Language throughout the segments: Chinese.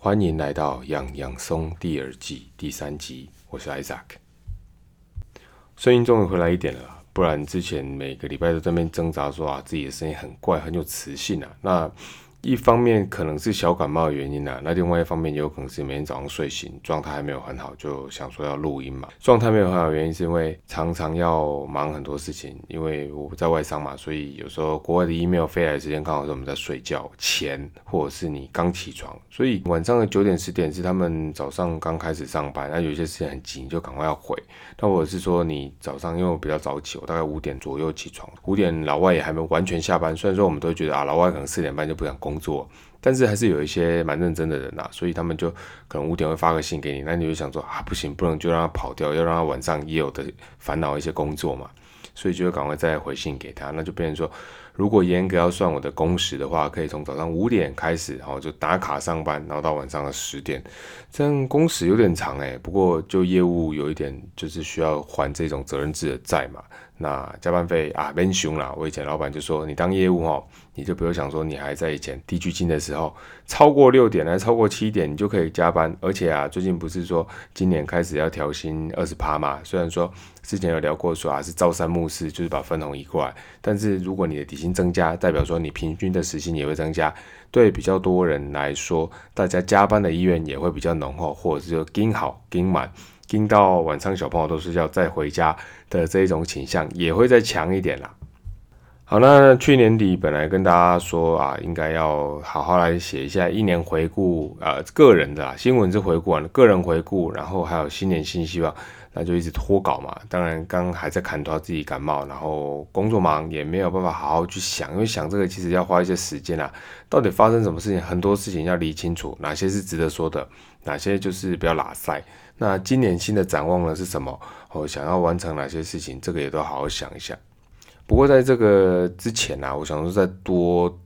欢迎来到养养松第二季第三集，我是 Isaac。声音终于回来一点了，不然之前每个礼拜都在那边挣扎说啊，自己的声音很怪，很有磁性啊。那一方面可能是小感冒的原因啊，那另外一方面也有可能是每天早上睡醒状态还没有很好，就想说要录音嘛。状态没有很好的原因是因为常常要忙很多事情，因为我在外商嘛，所以有时候国外的 email 飞来的时间刚好是我们在睡觉前，或者是你刚起床，所以晚上的九点十点是他们早上刚开始上班，那有些事情很急，就赶快要回。那或者是说你早上因为我比较早起，我大概五点左右起床，五点老外也还没完全下班，虽然说我们都觉得啊，老外可能四点半就不想工作，但是还是有一些蛮认真的人呐，所以他们就可能五点会发个信给你，那你就想说啊，不行，不能就让他跑掉，要让他晚上也有的烦恼一些工作嘛，所以就会赶快再回信给他，那就变成说，如果严格要算我的工时的话，可以从早上五点开始，然后就打卡上班，然后到晚上的十点，这样工时有点长诶，不过就业务有一点就是需要还这种责任制的债嘛。那加班费啊，蛮凶啦！我以前老板就说，你当业务哈，你就不用想说你还在以前低居金的时候，超过六点还超过七点，你就可以加班。而且啊，最近不是说今年开始要调薪二十趴嘛？虽然说之前有聊过说啊是朝三暮四，就是把分红移过来，但是如果你的底薪增加，代表说你平均的时薪也会增加，对比较多人来说，大家加班的意愿也会比较浓厚，或者是说盯好盯满。盯到晚上小朋友都睡觉再回家的这一种倾向也会再强一点啦。好，那去年底本来跟大家说啊，应该要好好来写一下一年回顾，呃，个人的新闻是回顾完了，个人回顾，然后还有新年新希望，那就一直拖稿嘛。当然，刚还在砍到自己感冒，然后工作忙，也没有办法好好去想，因为想这个其实要花一些时间啊。到底发生什么事情？很多事情要理清楚，哪些是值得说的，哪些就是比较拉塞。那今年新的展望呢是什么？我想要完成哪些事情？这个也都好好想一下。不过在这个之前呢，我想说再多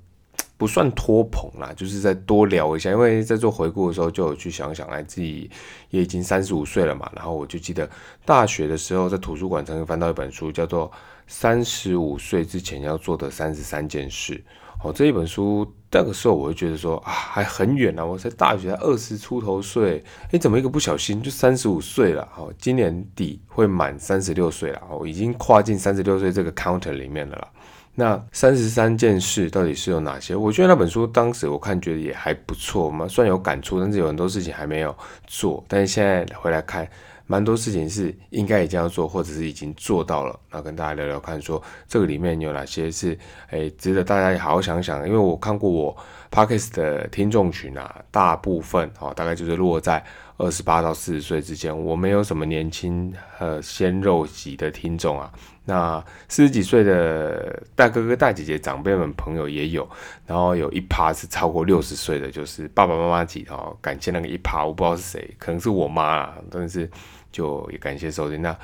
不算拖棚啦，就是再多聊一下。因为在做回顾的时候，就有去想想，哎，自己也已经三十五岁了嘛。然后我就记得大学的时候在图书馆曾经翻到一本书，叫做《三十五岁之前要做的三十三件事》。哦，这一本书那个时候我就觉得说啊，还很远呢，我在大学才二十出头岁，哎，怎么一个不小心就三十五岁了？哦，今年底会满三十六岁了，哦，已经跨进三十六岁这个 counter 里面了。那三十三件事到底是有哪些？我觉得那本书当时我看觉得也还不错嘛，算有感触，但是有很多事情还没有做，但是现在回来看。蛮多事情是应该已经要做，或者是已经做到了。那跟大家聊聊看，说这个里面有哪些是诶值得大家好好想想。因为我看过我 Parkes 的听众群啊，大部分哦大概就是落在二十八到四十岁之间。我没有什么年轻呃鲜肉级的听众啊。那四十几岁的大哥哥、大姐姐、长辈们、朋友也有。然后有一趴是超过六十岁的，就是爸爸妈妈级哦。感谢那个一趴，我不知道是谁，可能是我妈啊，但是。就也感谢收听。那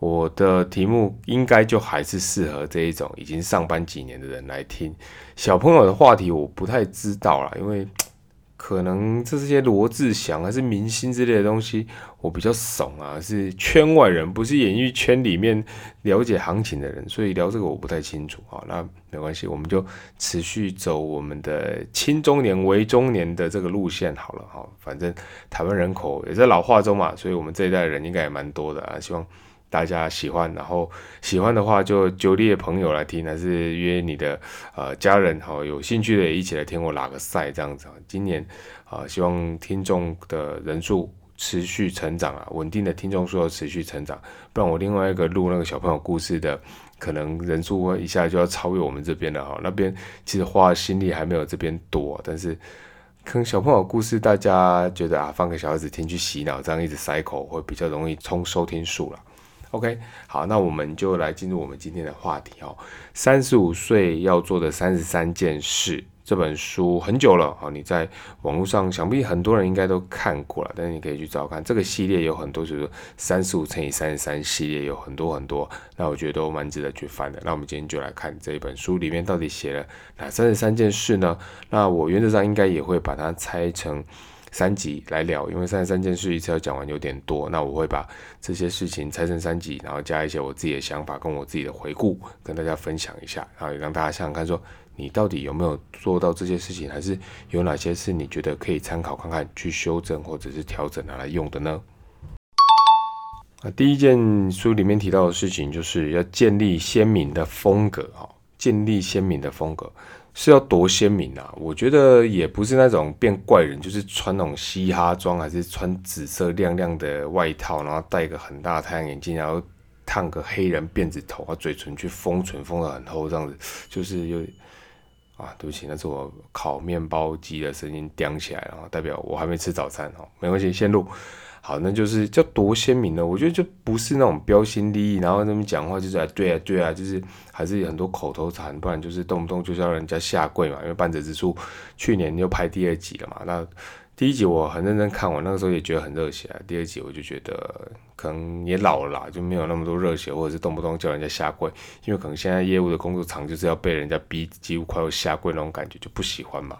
我的题目应该就还是适合这一种已经上班几年的人来听。小朋友的话题我不太知道啦，因为可能这些罗志祥还是明星之类的东西，我比较怂啊，是圈外人，不是演艺圈里面了解行情的人，所以聊这个我不太清楚啊。那没关系，我们就持续走我们的青中年为中年的这个路线好了哈。反正台湾人口也在老化中嘛，所以我们这一代人应该也蛮多的啊。希望大家喜欢，然后喜欢的话就揪列朋友来听，还是约你的呃家人哈，有兴趣的也一起来听我拉个赛这样子。今年啊，希望听众的人数持续成长啊，稳定的听众数要持续成长，不然我另外一个录那个小朋友故事的。可能人数会一下就要超越我们这边了哈，那边其实花的心力还没有这边多，但是可能小朋友故事大家觉得啊，放给小孩子听去洗脑，这样一直塞口会比较容易冲收听数了。OK，好，那我们就来进入我们今天的话题哦，三十五岁要做的三十三件事。这本书很久了，好，你在网络上想必很多人应该都看过了，但是你可以去找看。这个系列有很多，就是三十五乘以三十三系列有很多很多，那我觉得都蛮值得去翻的。那我们今天就来看这一本书里面到底写了哪三十三件事呢？那我原则上应该也会把它拆成三集来聊，因为三十三件事一次要讲完有点多，那我会把这些事情拆成三集，然后加一些我自己的想法跟我自己的回顾，跟大家分享一下，然后也让大家想想看，说你到底有没有做到这些事情，还是有哪些是你觉得可以参考看看，去修正或者是调整拿来用的呢？啊第一件书里面提到的事情，就是要建立鲜明的风格，哈，建立鲜明的风格。是要多鲜明啊！我觉得也不是那种变怪人，就是穿那种嘻哈装，还是穿紫色亮亮的外套，然后戴个很大太阳眼镜，然后烫个黑人辫子头，啊，嘴唇去封唇封的很厚，这样子就是有啊，对不起，那是我烤面包机的声音叼起来然后，代表我还没吃早餐哦，没关系，先录。好，那就是叫多鲜明呢？我觉得就不是那种标新立异，然后那么讲话就是啊，对啊，对啊，就是还是有很多口头禅，不然就是动不动就是要人家下跪嘛。因为半泽直树去年又拍第二集了嘛，那第一集我很认真看，我那个时候也觉得很热血啊。第二集我就觉得可能也老了啦，就没有那么多热血，或者是动不动叫人家下跪，因为可能现在业务的工作场就是要被人家逼，几乎快要下跪那种感觉，就不喜欢嘛。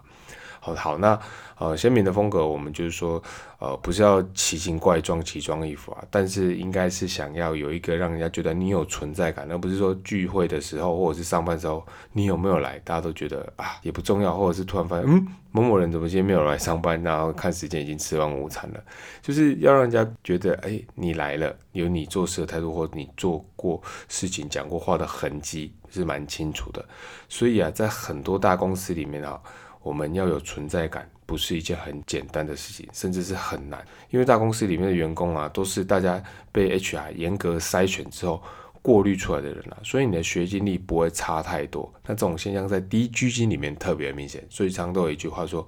好好，那呃鲜明的风格，我们就是说，呃不是要奇形怪状、奇装异服啊，但是应该是想要有一个让人家觉得你有存在感，而不是说聚会的时候或者是上班时候你有没有来，大家都觉得啊也不重要，或者是突然发现嗯某某人怎么今天没有来上班，然后看时间已经吃完午餐了，就是要让人家觉得哎你来了，有你做事的态度或你做过事情、讲过话的痕迹是蛮清楚的，所以啊在很多大公司里面啊。我们要有存在感，不是一件很简单的事情，甚至是很难。因为大公司里面的员工啊，都是大家被 HR 严格筛选之后过滤出来的人啊，所以你的学经历不会差太多。那这种现象在低居金里面特别明显。所以常都有一句话说，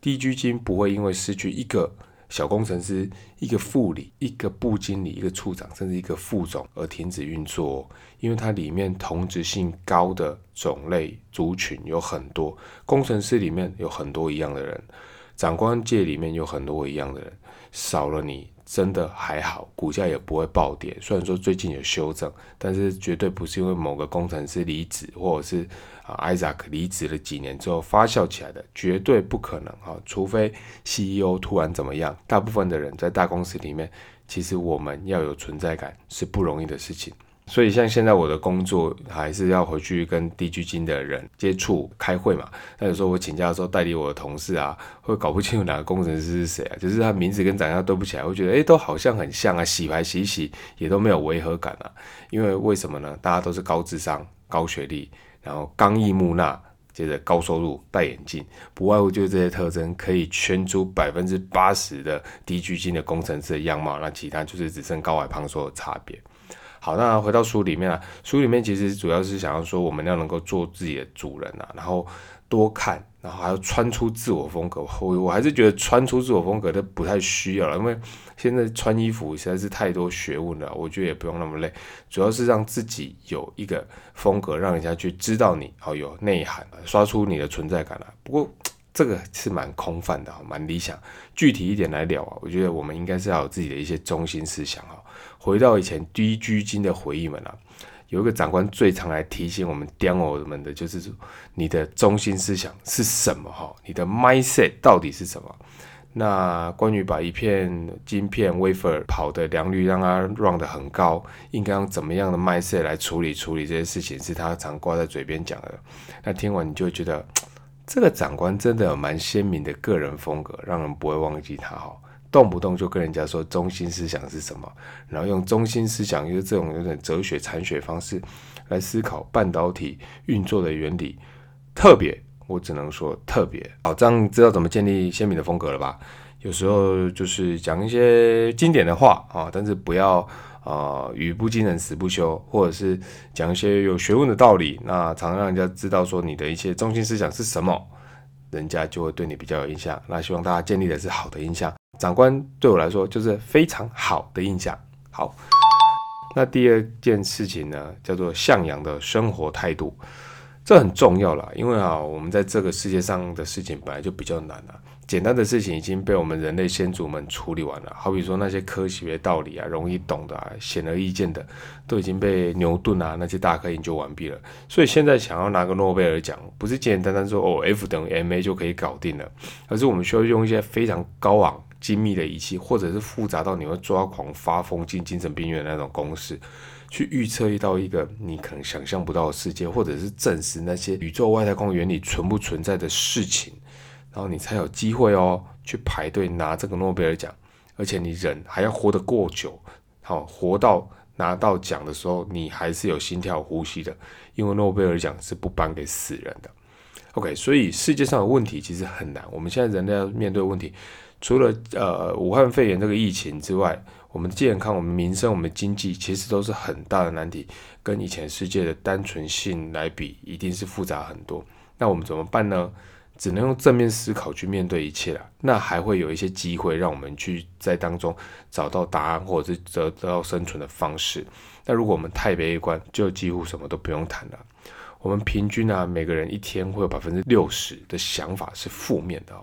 低居金不会因为失去一个。小工程师，一个副理，一个部经理，一个处长，甚至一个副总而停止运作，因为它里面同质性高的种类族群有很多。工程师里面有很多一样的人，长官界里面有很多一样的人，少了你。真的还好，股价也不会暴跌。虽然说最近有修正，但是绝对不是因为某个工程师离职，或者是啊，Isaac 离职了几年之后发酵起来的，绝对不可能哈。除非 CEO 突然怎么样，大部分的人在大公司里面，其实我们要有存在感是不容易的事情。所以像现在我的工作还是要回去跟地区金的人接触开会嘛。那有时候我请假的时候，代理我的同事啊，会搞不清楚哪个工程师是谁啊，就是他名字跟长相对不起来，会觉得诶都好像很像啊，洗牌洗洗也都没有违和感啊。因为为什么呢？大家都是高智商、高学历，然后刚毅木讷，接着高收入、戴眼镜，不外乎就是这些特征，可以圈出百分之八十的低居金的工程师的样貌。那其他就是只剩高矮胖瘦的差别。好，那回到书里面啊，书里面其实主要是想要说，我们要能够做自己的主人啊，然后多看，然后还要穿出自我风格。我我还是觉得穿出自我风格都不太需要了，因为现在穿衣服实在是太多学问了，我觉得也不用那么累，主要是让自己有一个风格，让人家去知道你，好有内涵，刷出你的存在感了。不过这个是蛮空泛的，蛮理想。具体一点来聊啊，我觉得我们应该是要有自己的一些中心思想哈。回到以前低居金的回忆们啊，有一个长官最常来提醒我们刁我们的，就是你的中心思想是什么哈？你的 mindset 到底是什么？那关于把一片晶片 wafer 跑的良率让它 run 得很高，应该用怎么样的 mindset 来处理处理这些事情，是他常挂在嘴边讲的。那听完你就觉得，这个长官真的有蛮鲜明的个人风格，让人不会忘记他哈。动不动就跟人家说中心思想是什么，然后用中心思想，就是这种有点哲学禅学方式来思考半导体运作的原理，特别，我只能说特别。好，这样知道怎么建立鲜明的风格了吧？有时候就是讲一些经典的话啊，但是不要啊语不惊人死不休，或者是讲一些有学问的道理，那常常让人家知道说你的一些中心思想是什么，人家就会对你比较有印象。那希望大家建立的是好的印象。长官对我来说就是非常好的印象。好，那第二件事情呢，叫做向阳的生活态度。这很重要啦，因为啊，我们在这个世界上的事情本来就比较难啊。简单的事情已经被我们人类先祖们处理完了，好比说那些科学道理啊，容易懂的、啊、显而易见的，都已经被牛顿啊那些大科研究完毕了。所以现在想要拿个诺贝尔奖，不是简简单单说哦 F 等于 ma 就可以搞定了，而是我们需要用一些非常高昂、精密的仪器，或者是复杂到你会抓狂、发疯、进精神病院的那种公式，去预测到一个你可能想象不到的世界，或者是证实那些宇宙外太空原理存不存在的事情。然后你才有机会哦，去排队拿这个诺贝尔奖，而且你人还要活得过久，好活到拿到奖的时候，你还是有心跳呼吸的，因为诺贝尔奖是不颁给死人的。OK，所以世界上的问题其实很难。我们现在人类要面对问题，除了呃武汉肺炎这个疫情之外，我们健康、我们民生、我们经济，其实都是很大的难题。跟以前世界的单纯性来比，一定是复杂很多。那我们怎么办呢？只能用正面思考去面对一切了，那还会有一些机会让我们去在当中找到答案，或者是得得到生存的方式。那如果我们太悲观，就几乎什么都不用谈了。我们平均啊，每个人一天会有百分之六十的想法是负面的。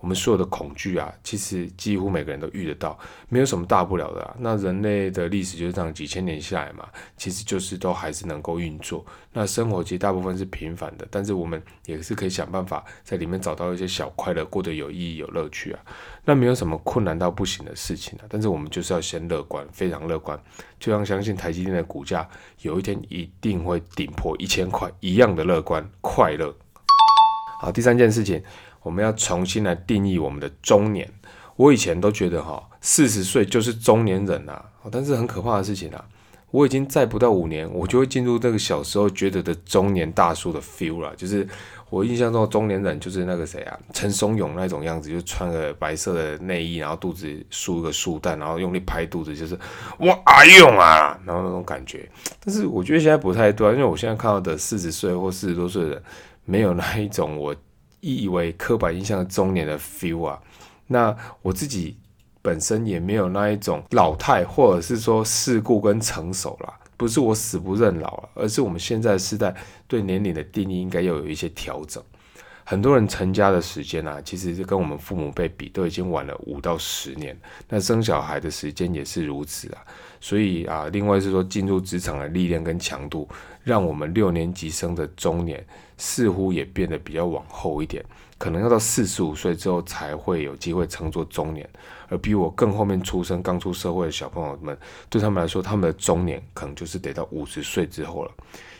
我们所有的恐惧啊，其实几乎每个人都遇得到，没有什么大不了的啊。那人类的历史就是这样几千年下来嘛，其实就是都还是能够运作。那生活其实大部分是平凡的，但是我们也是可以想办法在里面找到一些小快乐，过得有意义、有乐趣啊。那没有什么困难到不行的事情啊。但是我们就是要先乐观，非常乐观，就像相信台积电的股价有一天一定会顶破一千块一样的乐观快乐。好，第三件事情。我们要重新来定义我们的中年。我以前都觉得哈，四十岁就是中年人呐，但是很可怕的事情啊，我已经再不到五年，我就会进入这个小时候觉得的中年大叔的 feel 了。就是我印象中中年人，就是那个谁啊，陈松勇那种样子，就穿个白色的内衣，然后肚子竖一个束带，然后用力拍肚子，就是我阿勇啊，然后那种感觉。但是我觉得现在不太对啊，因为我现在看到的四十岁或四十多岁的人，没有那一种我。以为刻板印象中年的 feel 啊，那我自己本身也没有那一种老态，或者是说世故跟成熟啦，不是我死不认老了，而是我们现在时代对年龄的定义应该要有一些调整。很多人成家的时间啊，其实是跟我们父母辈比，都已经晚了五到十年。那生小孩的时间也是如此啊。所以啊，另外是说进入职场的历练跟强度，让我们六年级生的中年似乎也变得比较往后一点，可能要到四十五岁之后才会有机会称作中年。而比我更后面出生、刚出社会的小朋友们，对他们来说，他们的中年可能就是得到五十岁之后了。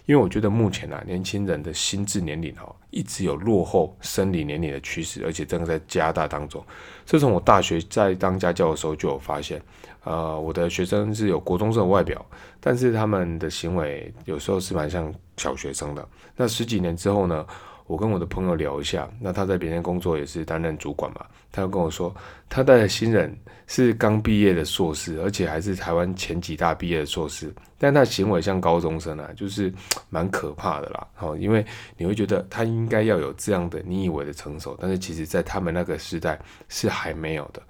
因为我觉得目前啊，年轻人的心智年龄哈，一直有落后生理年龄的趋势，而且正在加大当中。自从我大学在当家教的时候就有发现，呃，我的学生是有国中生的外表，但是他们的行为有时候是蛮像小学生的。那十几年之后呢？我跟我的朋友聊一下，那他在别人工作也是担任主管嘛，他就跟我说，他带的新人是刚毕业的硕士，而且还是台湾前几大毕业的硕士，但他行为像高中生啊，就是 蛮可怕的啦。好，因为你会觉得他应该要有这样的你以为的成熟，但是其实在他们那个时代是还没有的。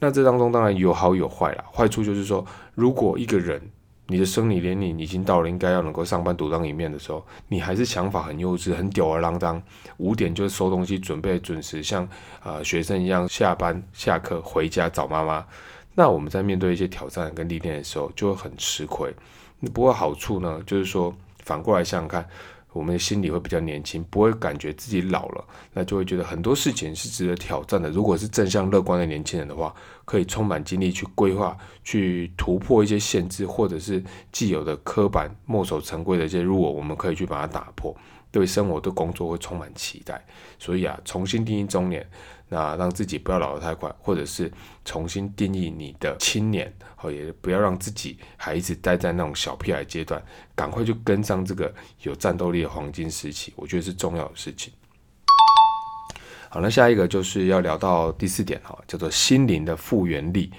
那这当中当然有好有坏啦，坏处就是说，如果一个人你的生理年龄已经到了，应该要能够上班独当一面的时候，你还是想法很幼稚、很吊儿郎当，五点就收东西，准备准时像呃学生一样下班、下课回家找妈妈。那我们在面对一些挑战跟历练的时候，就会很吃亏。不过好处呢，就是说反过来想想看。我们的心里会比较年轻，不会感觉自己老了，那就会觉得很多事情是值得挑战的。如果是正向乐观的年轻人的话，可以充满精力去规划、去突破一些限制，或者是既有的刻板、墨守成规的一些入我，我们可以去把它打破。对生活、对工作会充满期待。所以啊，重新定义中年。那让自己不要老得太快，或者是重新定义你的青年，哦，也不要让自己还一直待在那种小屁孩阶段，赶快就跟上这个有战斗力的黄金时期，我觉得是重要的事情。好，那下一个就是要聊到第四点哈，叫做心灵的复原力。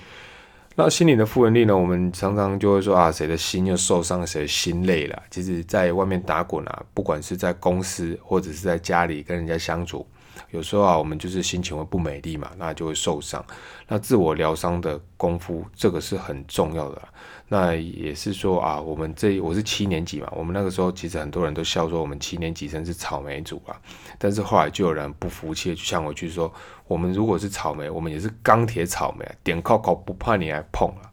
那心灵的复原力呢，我们常常就会说啊，谁的心又受伤，谁的心累了。其实，在外面打滚啊，不管是在公司或者是在家里跟人家相处。有时候啊，我们就是心情会不美丽嘛，那就会受伤。那自我疗伤的功夫，这个是很重要的。那也是说啊，我们这我是七年级嘛，我们那个时候其实很多人都笑说我们七年级生是草莓族啊。但是后来就有人不服气，就向我去说，我们如果是草莓，我们也是钢铁草莓，点靠靠不怕你来碰啊。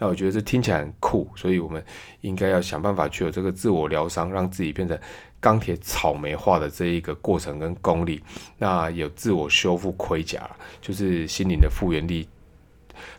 那我觉得这听起来很酷，所以我们应该要想办法去有这个自我疗伤，让自己变成钢铁草莓化的这一个过程跟功力。那有自我修复盔甲，就是心灵的复原力。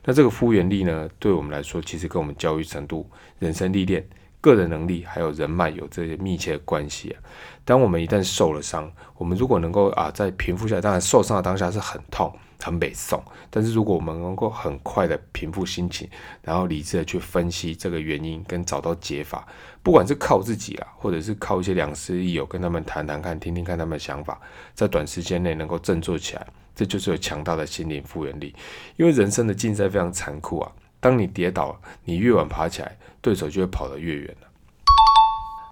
那这个复原力呢，对我们来说，其实跟我们教育程度、人生历练、个人能力还有人脉有这些密切的关系啊。当我们一旦受了伤，我们如果能够啊，在平复下来，当然受伤的当下是很痛。很北宋，但是如果我们能够很快的平复心情，然后理智的去分析这个原因跟找到解法，不管是靠自己啊，或者是靠一些良师益友跟他们谈谈看，听听看他们的想法，在短时间内能够振作起来，这就是有强大的心灵复原力。因为人生的竞赛非常残酷啊，当你跌倒，你越晚爬起来，对手就会跑得越远了。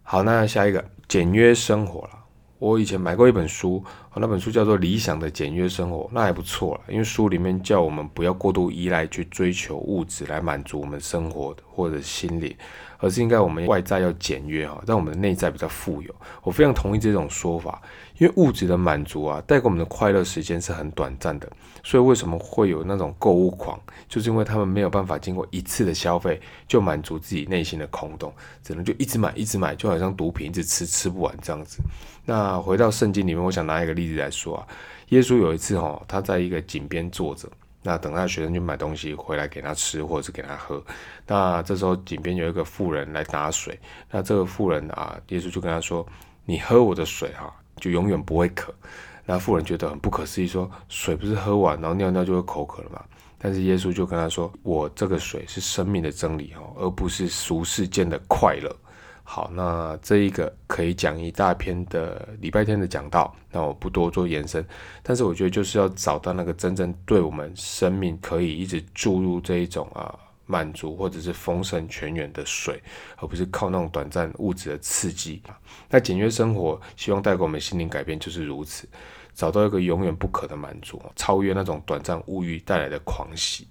好，那下一个简约生活了。我以前买过一本书，那本书叫做《理想的简约生活》，那还不错了。因为书里面叫我们不要过度依赖去追求物质来满足我们生活或者心理，而是应该我们外在要简约哈，让我们的内在比较富有。我非常同意这种说法。因为物质的满足啊，带给我们的快乐时间是很短暂的，所以为什么会有那种购物狂？就是因为他们没有办法经过一次的消费就满足自己内心的空洞，只能就一直买，一直买，就好像毒品，一直吃吃不完这样子。那回到圣经里面，我想拿一个例子来说啊，耶稣有一次哈，他在一个井边坐着，那等他学生去买东西回来给他吃或者是给他喝，那这时候井边有一个妇人来打水，那这个妇人啊，耶稣就跟他说：“你喝我的水哈。”就永远不会渴。那妇人觉得很不可思议，说：“水不是喝完然后尿尿就会口渴了吗？”但是耶稣就跟他说：“我这个水是生命的真理哦，而不是俗世间的快乐。”好，那这一个可以讲一大篇的礼拜天的讲道，那我不多做延伸。但是我觉得就是要找到那个真正对我们生命可以一直注入这一种啊。满足或者是丰盛泉源的水，而不是靠那种短暂物质的刺激那简约生活，希望带给我们心灵改变，就是如此，找到一个永远不可的满足，超越那种短暂物欲带来的狂喜。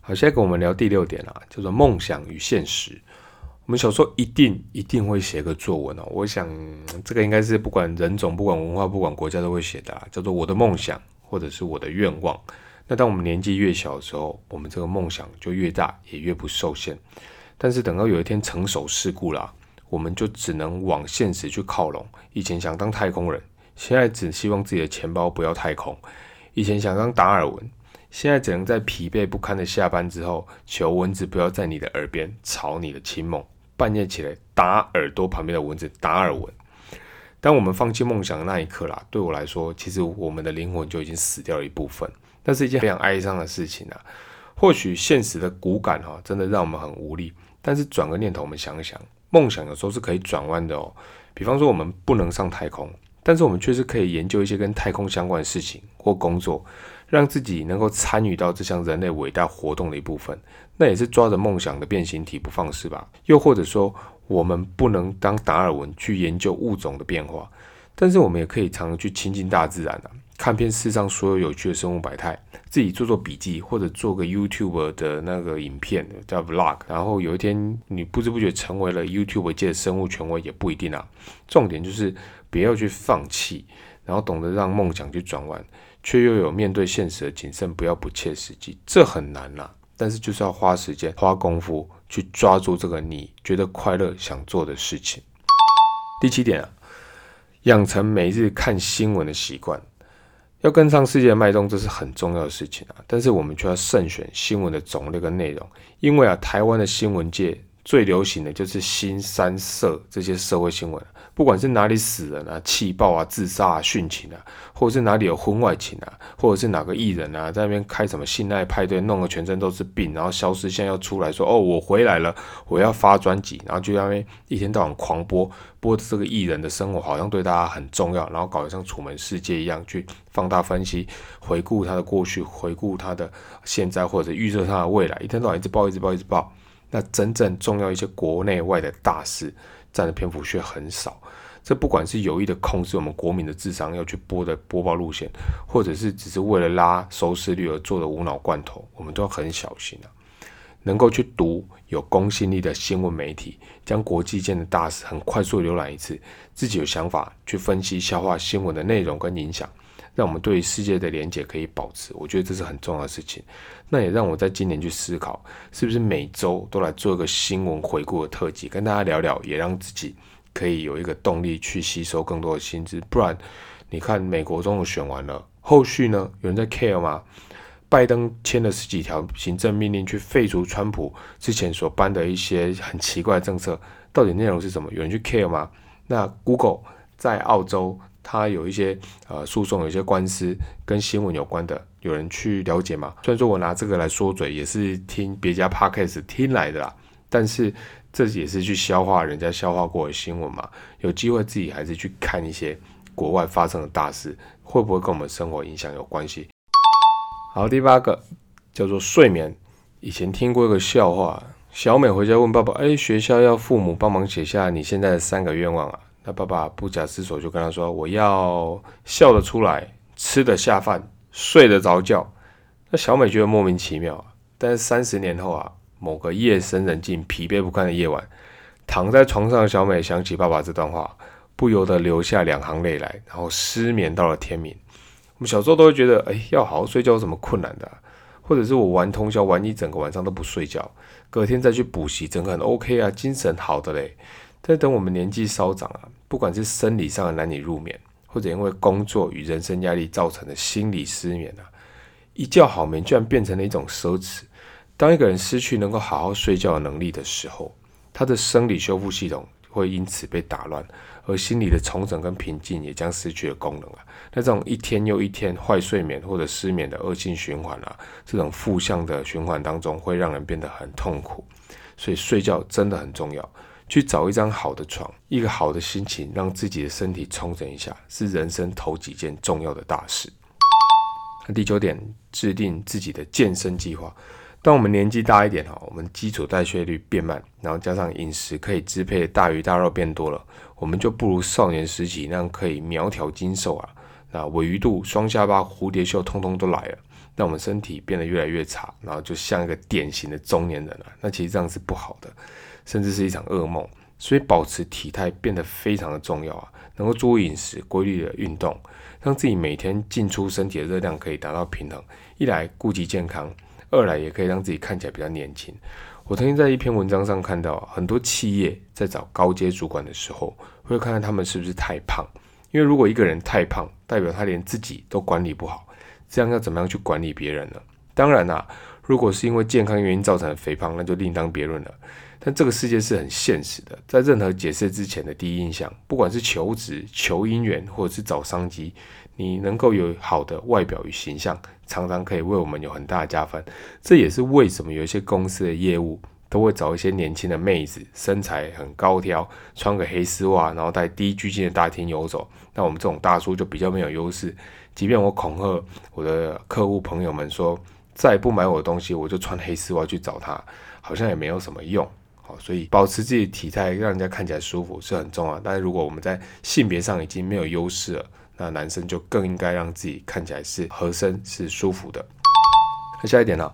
好，现在跟我们聊第六点啊，叫做梦想与现实。我们小时候一定一定会写个作文哦，我想这个应该是不管人种、不管文化、不管国家都会写的，叫做我的梦想或者是我的愿望。那当我们年纪越小的时候，我们这个梦想就越大，也越不受限。但是等到有一天成熟世故了，我们就只能往现实去靠拢。以前想当太空人，现在只希望自己的钱包不要太空；以前想当达尔文，现在只能在疲惫不堪的下班之后，求蚊子不要在你的耳边吵你的清梦，半夜起来打耳朵旁边的蚊子达尔文。当我们放弃梦想的那一刻啦，对我来说，其实我们的灵魂就已经死掉了一部分。那是一件非常哀伤的事情啊！或许现实的骨感哈，真的让我们很无力。但是转个念头，我们想想，梦想有时候是可以转弯的哦。比方说，我们不能上太空，但是我们确实可以研究一些跟太空相关的事情或工作，让自己能够参与到这项人类伟大活动的一部分。那也是抓着梦想的变形体不放是吧？又或者说，我们不能当达尔文去研究物种的变化，但是我们也可以常常去亲近大自然啊。看遍世上所有有趣的生物百态，自己做做笔记，或者做个 YouTube 的那个影片叫 Vlog，然后有一天你不知不觉成为了 YouTube 界的生物权威也不一定啊。重点就是不要去放弃，然后懂得让梦想去转弯，却又有面对现实的谨慎，不要不切实际。这很难呐，但是就是要花时间、花功夫去抓住这个你觉得快乐、想做的事情。第七点啊，养成每日看新闻的习惯。要跟上世界的脉动，这是很重要的事情啊！但是我们却要慎选新闻的种类跟内容，因为啊，台湾的新闻界最流行的就是新三社这些社会新闻。不管是哪里死人啊、气爆啊、自杀啊、殉情啊，或者是哪里有婚外情啊，或者是哪个艺人啊在那边开什么性爱派对，弄得全身都是病，然后消失，现在要出来说哦，我回来了，我要发专辑，然后就在那边一天到晚狂播，播这个艺人的生活好像对大家很重要，然后搞得像楚门世界一样去放大分析，回顾他的过去，回顾他的现在，或者预测他的未来，一天到晚一直报，一直报，一直报。那真正重要一些国内外的大事。占的篇幅却很少，这不管是有意的控制我们国民的智商要去播的播报路线，或者是只是为了拉收视率而做的无脑罐头，我们都要很小心啊。能够去读有公信力的新闻媒体，将国际间的大事很快速浏览一次，自己有想法去分析消化新闻的内容跟影响，让我们对世界的连结可以保持。我觉得这是很重要的事情。那也让我在今年去思考，是不是每周都来做一个新闻回顾的特辑，跟大家聊聊，也让自己可以有一个动力去吸收更多的薪资。不然，你看美国总统选完了，后续呢，有人在 care 吗？拜登签了十几条行政命令去废除川普之前所颁的一些很奇怪的政策，到底内容是什么？有人去 care 吗？那 Google 在澳洲，他有一些呃诉讼，有一些官司跟新闻有关的，有人去了解吗？虽然说我拿这个来说嘴，也是听别家 podcast 听来的啦，但是这也是去消化人家消化过的新闻嘛。有机会自己还是去看一些国外发生的大事，会不会跟我们生活影响有关系？好，第八个叫做睡眠。以前听过一个笑话，小美回家问爸爸：“哎，学校要父母帮忙写下你现在的三个愿望啊？”那爸爸不假思索就跟他说：“我要笑得出来，吃得下饭，睡得着觉。”那小美觉得莫名其妙。但是三十年后啊，某个夜深人静、疲惫不堪的夜晚，躺在床上的小美想起爸爸这段话，不由得流下两行泪来，然后失眠到了天明。我们小时候都会觉得，哎，要好好睡觉有什么困难的？或者是我玩通宵玩一整个晚上都不睡觉，隔天再去补习，整个很 OK 啊，精神好的嘞。但等我们年纪稍长啊，不管是生理上的难以入眠，或者因为工作与人生压力造成的心理失眠啊，一觉好眠居然变成了一种奢侈。当一个人失去能够好好睡觉的能力的时候，他的生理修复系统会因此被打乱。而心理的重整跟平静也将失去了功能啊！那这种一天又一天坏睡眠或者失眠的恶性循环啊，这种负向的循环当中会让人变得很痛苦。所以睡觉真的很重要，去找一张好的床，一个好的心情，让自己的身体重整一下，是人生头几件重要的大事。那第九点，制定自己的健身计划。当我们年纪大一点哈，我们基础代谢率变慢，然后加上饮食可以支配大鱼大肉变多了，我们就不如少年时期那样可以苗条精瘦啊，那尾鱼肚、双下巴、蝴蝶袖通通都来了，让我们身体变得越来越差，然后就像一个典型的中年人了。那其实这样是不好的，甚至是一场噩梦。所以保持体态变得非常的重要啊，能够注意饮食、规律的运动，让自己每天进出身体的热量可以达到平衡，一来顾及健康。二来也可以让自己看起来比较年轻。我曾经在一篇文章上看到，很多企业在找高阶主管的时候，会看看他们是不是太胖。因为如果一个人太胖，代表他连自己都管理不好，这样要怎么样去管理别人呢？当然啦，如果是因为健康原因造成的肥胖，那就另当别论了。但这个世界是很现实的，在任何解释之前的第一印象，不管是求职、求姻缘，或者是找商机，你能够有好的外表与形象，常常可以为我们有很大的加分。这也是为什么有一些公司的业务都会找一些年轻的妹子，身材很高挑，穿个黑丝袜，然后在低拘金的大厅游走。那我们这种大叔就比较没有优势。即便我恐吓我的客户朋友们说，再不买我的东西，我就穿黑丝袜去找他，好像也没有什么用。好所以保持自己体态，让人家看起来舒服是很重要。但是如果我们在性别上已经没有优势了，那男生就更应该让自己看起来是合身、是舒服的。那下一点呢？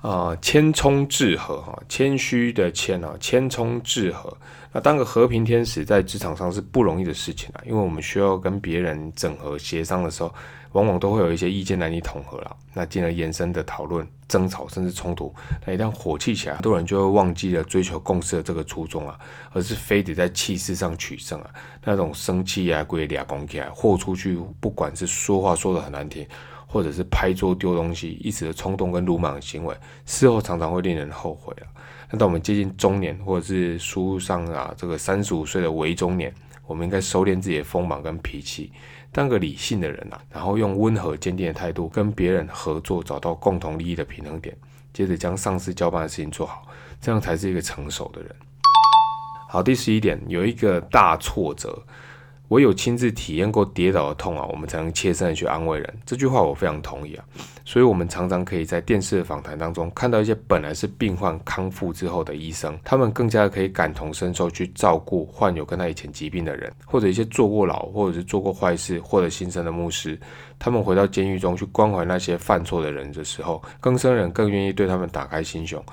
啊谦冲致和哈，谦虚的谦啊，谦冲致和。那当个和平天使在职场上是不容易的事情啊，因为我们需要跟别人整合协商的时候。往往都会有一些意见难以统合了，那进而延伸的讨论、争吵甚至冲突。那一旦火气起来，很多人就会忘记了追求共识的这个初衷啊，而是非得在气势上取胜啊。那种生气啊、归俩攻起来、豁出去，不管是说话说的很难听，或者是拍桌丢东西，一时的冲动跟鲁莽的行为，事后常常会令人后悔啊。那当我们接近中年，或者是书上啊这个三十五岁的为中年，我们应该收敛自己的锋芒跟脾气。当个理性的人啊，然后用温和坚定的态度跟别人合作，找到共同利益的平衡点，接着将上司交办的事情做好，这样才是一个成熟的人。好，第十一点，有一个大挫折，唯有亲自体验过跌倒的痛啊，我们才能切身的去安慰人。这句话我非常同意啊。所以，我们常常可以在电视的访谈当中看到一些本来是病患康复之后的医生，他们更加可以感同身受去照顾患有跟他以前疾病的人，或者一些坐过牢或者是做过坏事获得新生的牧师，他们回到监狱中去关怀那些犯错的人的时候，更生人更愿意对他们打开心胸。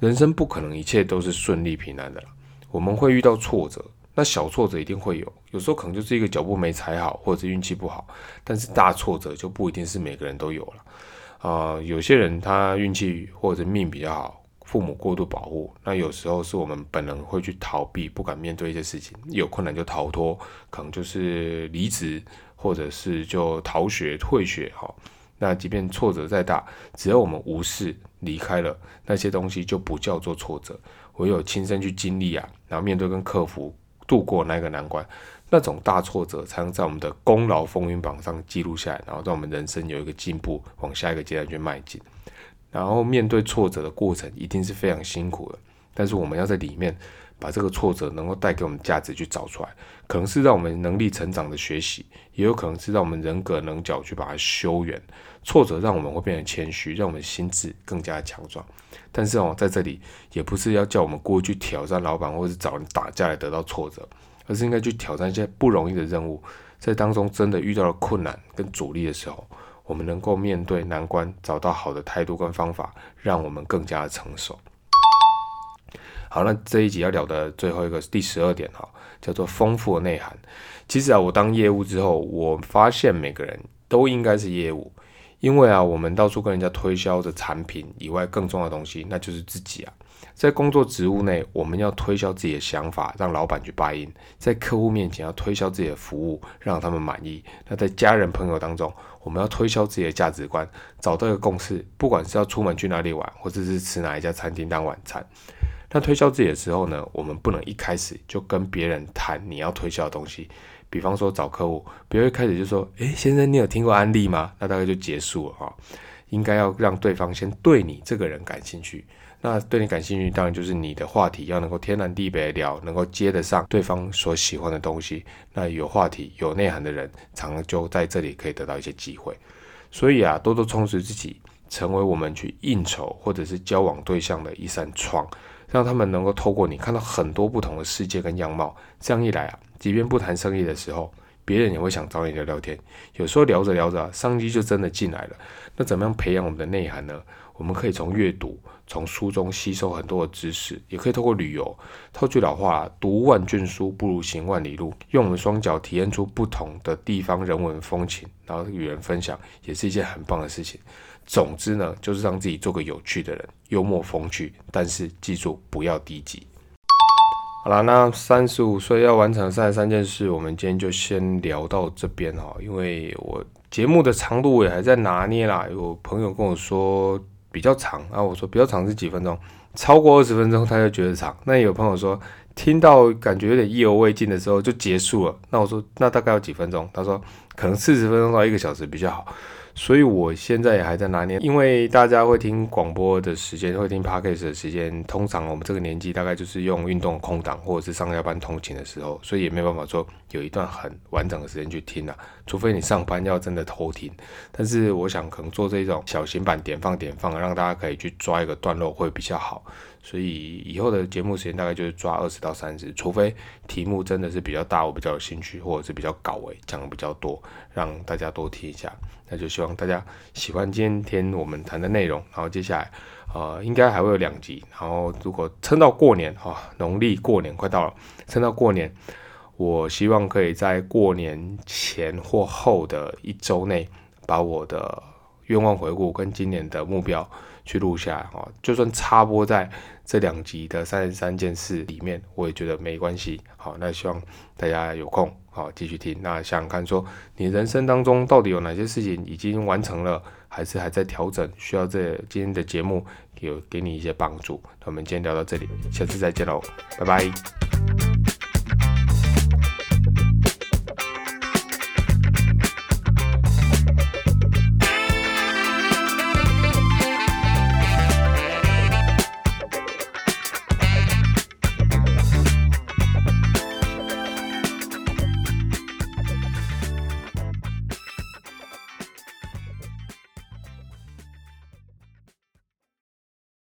人生不可能一切都是顺利平安的我们会遇到挫折。那小挫折一定会有，有时候可能就是一个脚步没踩好，或者是运气不好。但是大挫折就不一定是每个人都有了啊。有些人他运气或者命比较好，父母过度保护。那有时候是我们本能会去逃避，不敢面对一些事情，有困难就逃脱，可能就是离职，或者是就逃学退学哈。那即便挫折再大，只要我们无视离开了那些东西，就不叫做挫折。唯有亲身去经历啊，然后面对跟克服。度过那个难关，那种大挫折才能在我们的功劳风云榜上记录下来，然后让我们人生有一个进步，往下一个阶段去迈进。然后面对挫折的过程一定是非常辛苦的，但是我们要在里面把这个挫折能够带给我们价值去找出来，可能是让我们能力成长的学习，也有可能是让我们人格棱角去把它修圆。挫折让我们会变得谦虚，让我们心智更加强壮。但是哦，在这里也不是要叫我们过去挑战老板，或者是找人打架来得到挫折，而是应该去挑战一些不容易的任务。在当中真的遇到了困难跟阻力的时候，我们能够面对难关，找到好的态度跟方法，让我们更加的成熟。好，那这一集要聊的最后一个第十二点哈，叫做丰富的内涵。其实啊，我当业务之后，我发现每个人都应该是业务。因为啊，我们到处跟人家推销的产品以外，更重要的东西，那就是自己啊。在工作职务内，我们要推销自己的想法，让老板去答应；在客户面前要推销自己的服务，让他们满意。那在家人朋友当中，我们要推销自己的价值观，找到一个共识。不管是要出门去哪里玩，或者是吃哪一家餐厅当晚餐，那推销自己的时候呢，我们不能一开始就跟别人谈你要推销的东西。比方说找客户，不要一开始就说：“诶，先生，你有听过安利吗？”那大概就结束了哈。应该要让对方先对你这个人感兴趣。那对你感兴趣，当然就是你的话题要能够天南地北聊，能够接得上对方所喜欢的东西。那有话题、有内涵的人，常常就在这里可以得到一些机会。所以啊，多多充实自己，成为我们去应酬或者是交往对象的一扇窗。让他们能够透过你看到很多不同的世界跟样貌，这样一来啊，即便不谈生意的时候，别人也会想找你聊聊天。有时候聊着聊着，商机就真的进来了。那怎么样培养我们的内涵呢？我们可以从阅读，从书中吸收很多的知识，也可以透过旅游。套句老话，读万卷书不如行万里路。用我们双脚体验出不同的地方人文风情，然后与人分享，也是一件很棒的事情。总之呢，就是让自己做个有趣的人，幽默风趣，但是记住不要低级。好了，那三十五岁要完成三十三件事，我们今天就先聊到这边哈。因为我节目的长度我也还在拿捏啦。有朋友跟我说比较长，啊，我说比较长是几分钟，超过二十分钟他就觉得长。那有朋友说听到感觉有点意犹未尽的时候就结束了，那我说那大概要几分钟？他说可能四十分钟到一个小时比较好。所以我现在也还在拿捏，因为大家会听广播的时间，会听 podcast 的时间，通常我们这个年纪大概就是用运动空档或者是上下班通勤的时候，所以也没办法说有一段很完整的时间去听啊，除非你上班要真的偷听。但是我想可能做这种小型版点放点放，让大家可以去抓一个段落会比较好。所以以后的节目时间大概就是抓二十到三十，除非题目真的是比较大，我比较有兴趣，或者是比较搞诶，讲的比较多，让大家多听一下。那就希望大家喜欢今天我们谈的内容。然后接下来，呃，应该还会有两集。然后如果撑到过年哈，农历过年快到了，撑到过年，我希望可以在过年前或后的一周内，把我的愿望回顾跟今年的目标。去录下来哦，就算插播在这两集的三十三件事里面，我也觉得没关系。好，那希望大家有空好继续听。那想想看，说你人生当中到底有哪些事情已经完成了，还是还在调整？需要这今天的节目有给你一些帮助。那我们今天聊到这里，下次再见喽，拜拜。